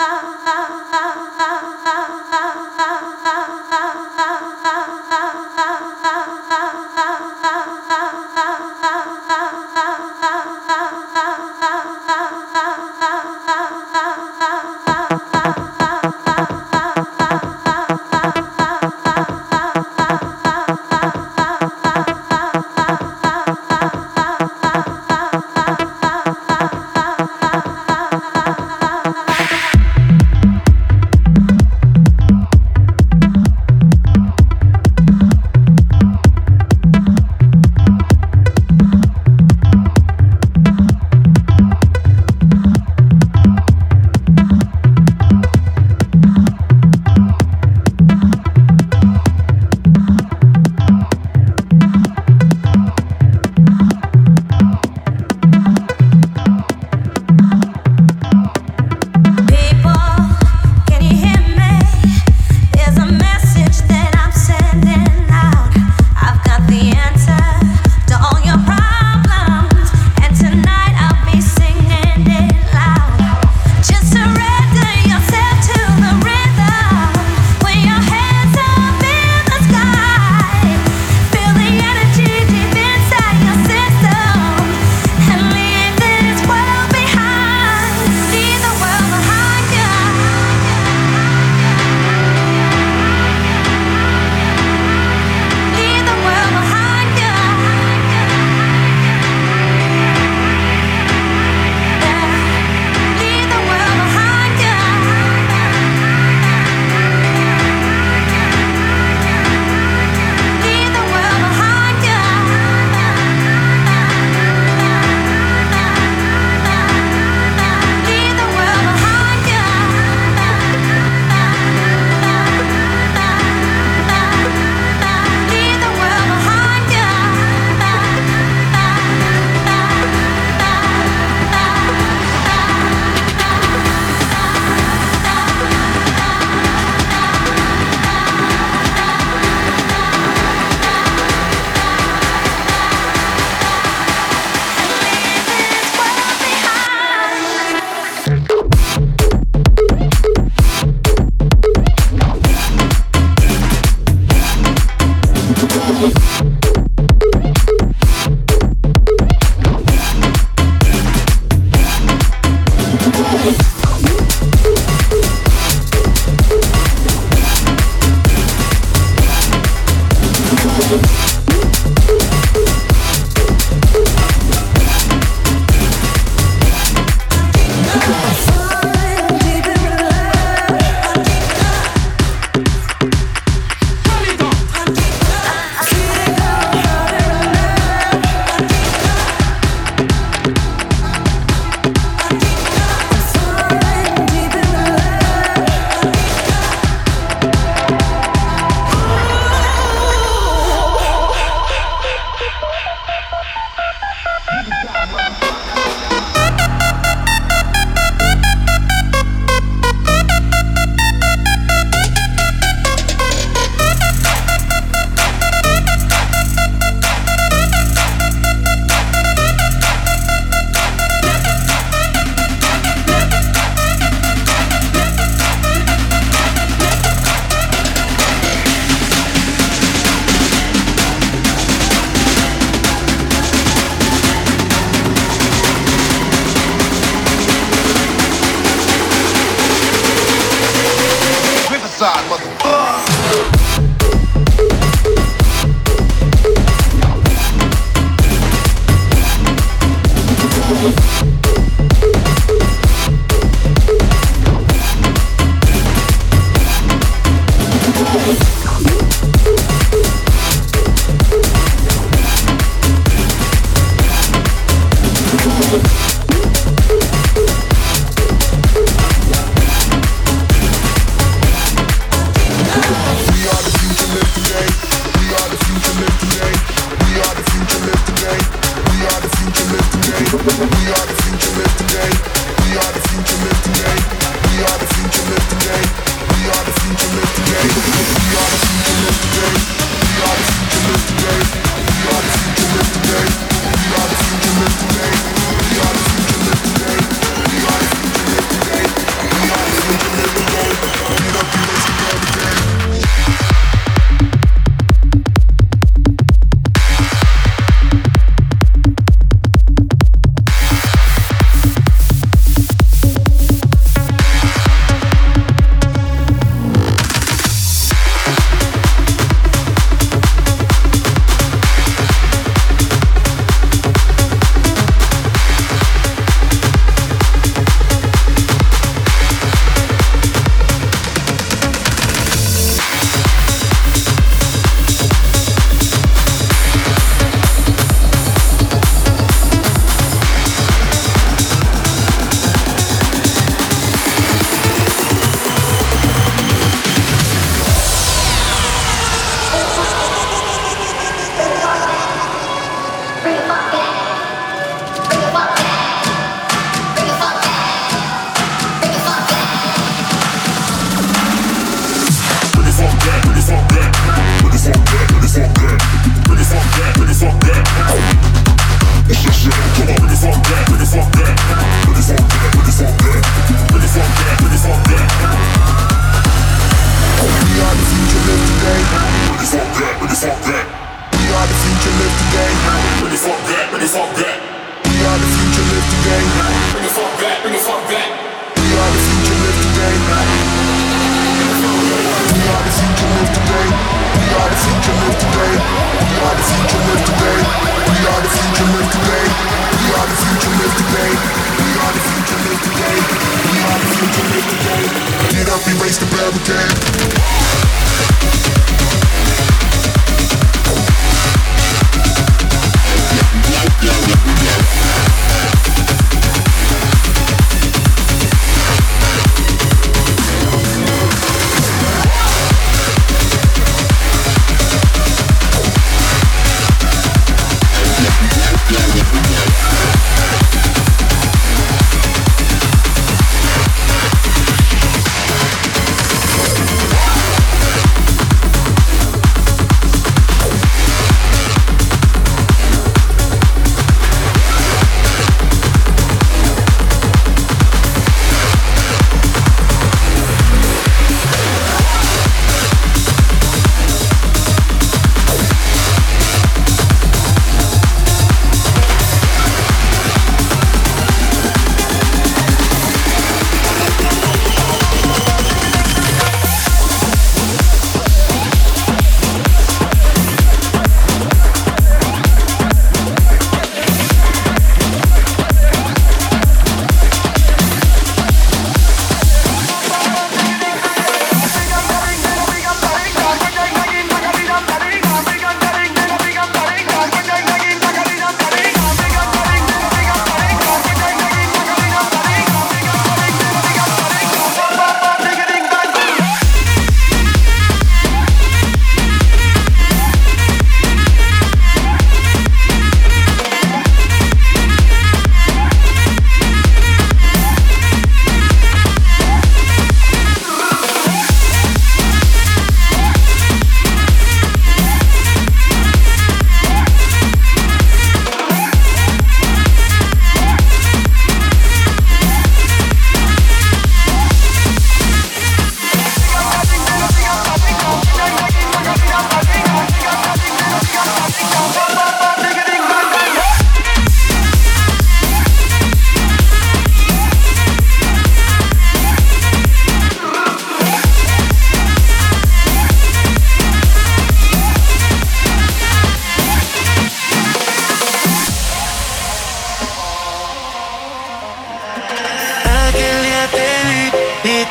Ah.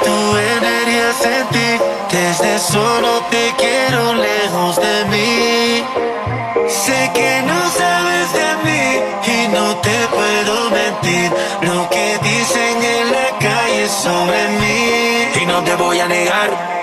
tu energía sentí. Desde solo te quiero lejos de mí. Sé que no sabes de mí y no te puedo mentir. Lo que dicen en la calle sobre mí. Y no te voy a negar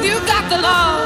You got the law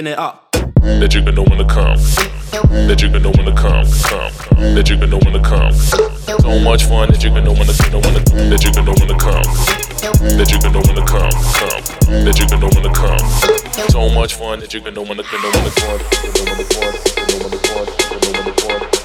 giving it up. That you're gonna wanna come. That you're gonna wanna come, come. That you're gonna wanna come. So much fun that you're gonna wanna, know when to that you're gonna to come. That you're gonna wanna come, come. That you're gonna wanna come. So much fun that you're gonna to gonna to gonna wanna, gonna wanna, gonna wanna, gonna.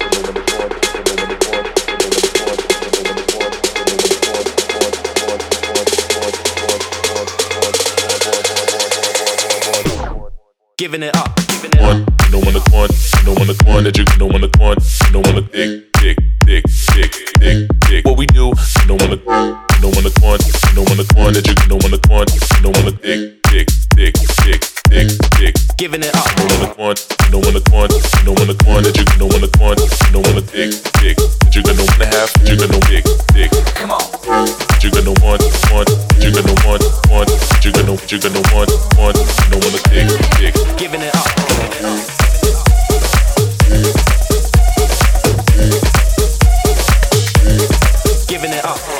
giving it up. Giving it up. You know on the corn, you know on the corn that you know on the corn, you know on the dick, dick, dick, dick, dick, dick. What we do, you know on the you know on the corn, you know on the corn that you know on the corn, you know on the dick, dick, dick, dick dick, dick. Giving it up. You don't wanna want, you don't wanna want, you don't wanna want that you're gonna wanna want, you don't wanna dick, dick. That you're gonna wanna have, that you're gonna dick, dick. Come on. That you're gonna want, want, that you're gonna want, want, that you're gonna, that you're gonna want, want, you don't wanna dick, dick. Giving it up. Giving it up.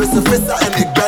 vissen vissen and ik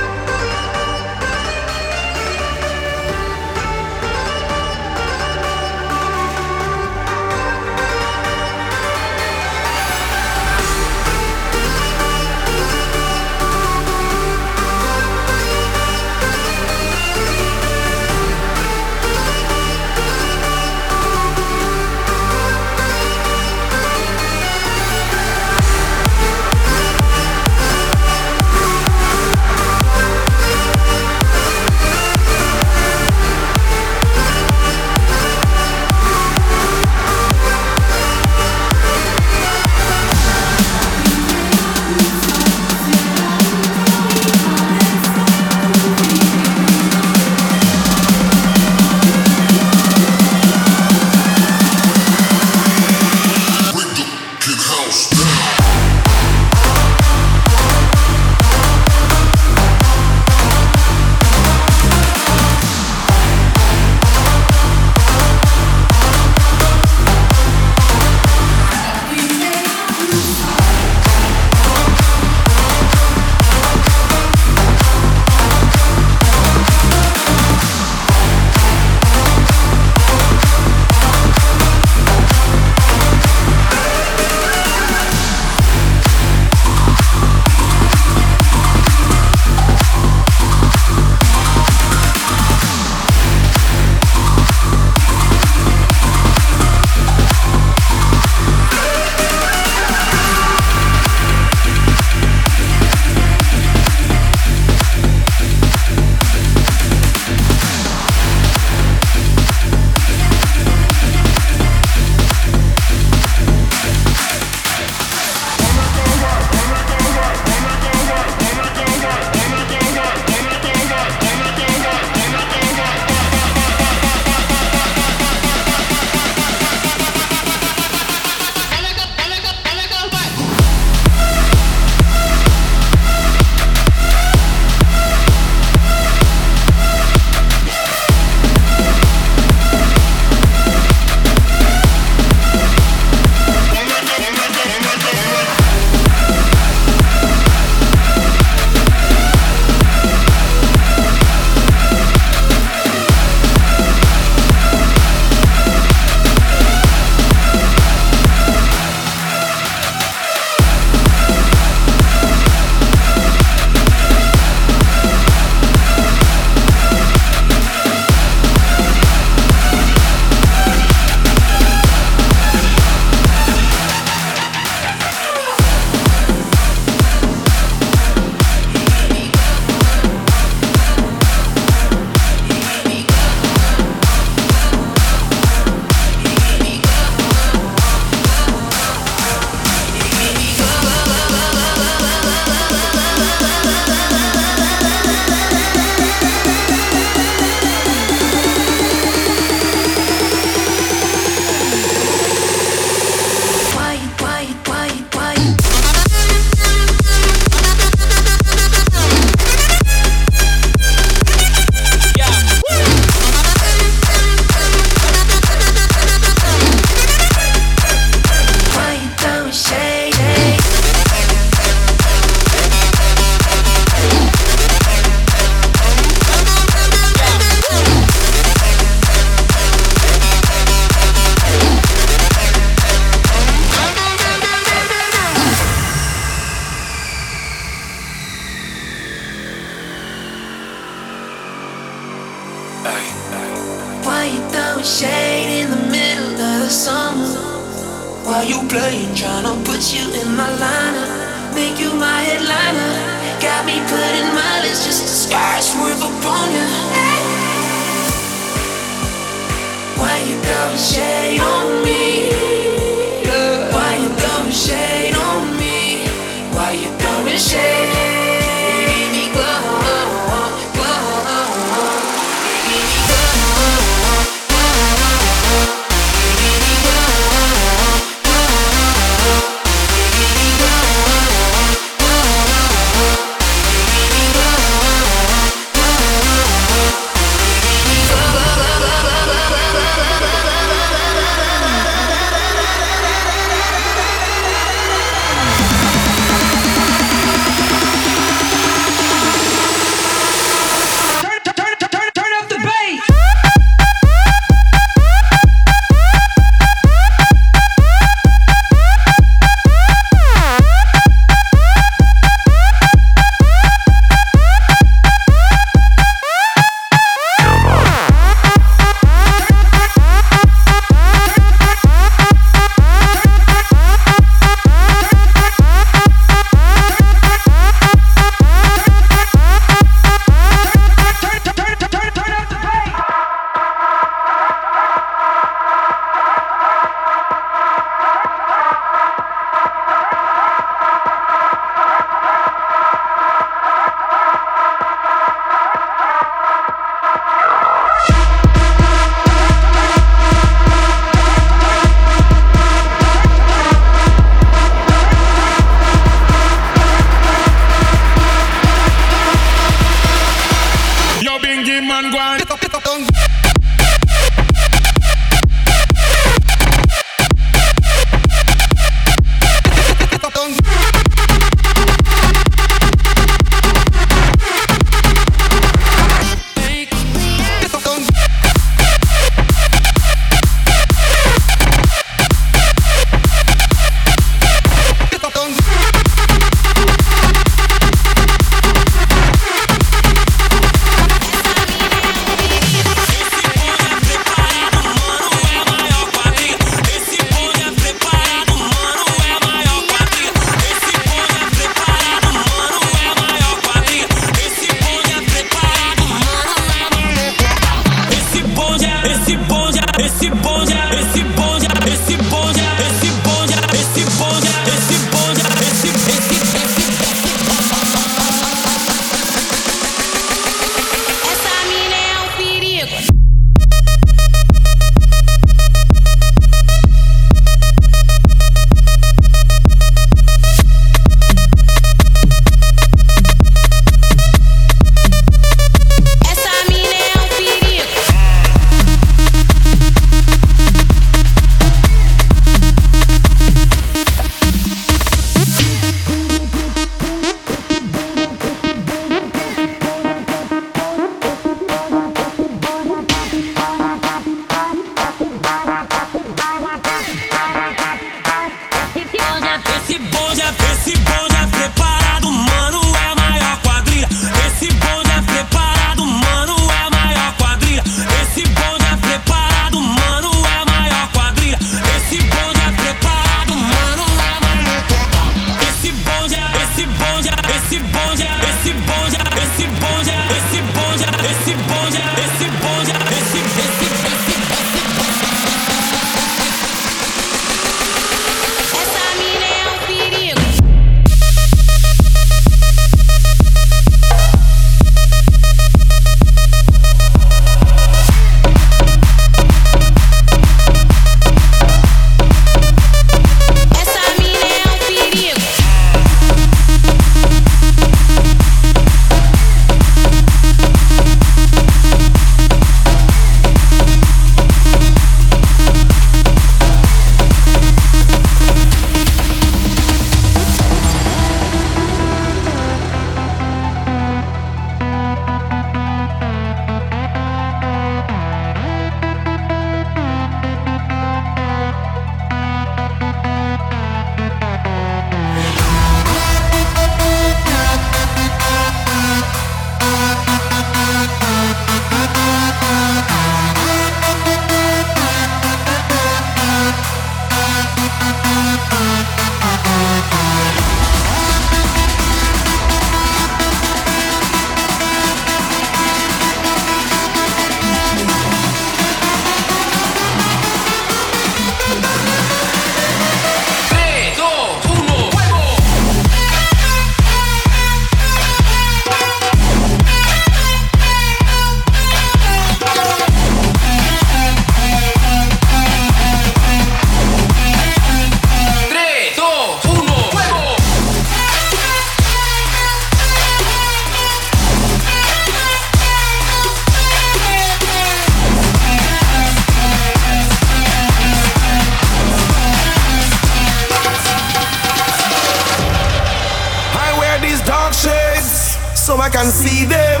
can see them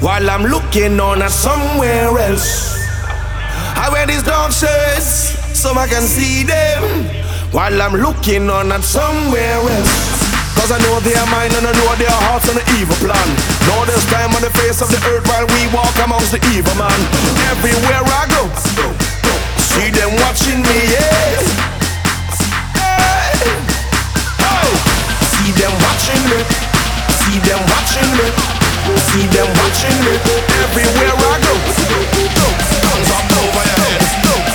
while I'm looking on at somewhere else. I wear these dark shirts so I can see them while I'm looking on at somewhere else. Cause I know their mind and I know their hearts on the evil plan. Know there's time on the face of the earth while we walk amongst the evil man. Everywhere I go, see them watching me, yeah. Hey. Oh. See them watching me, see them watching me, see them watching me. Everywhere I go, hands up over your head,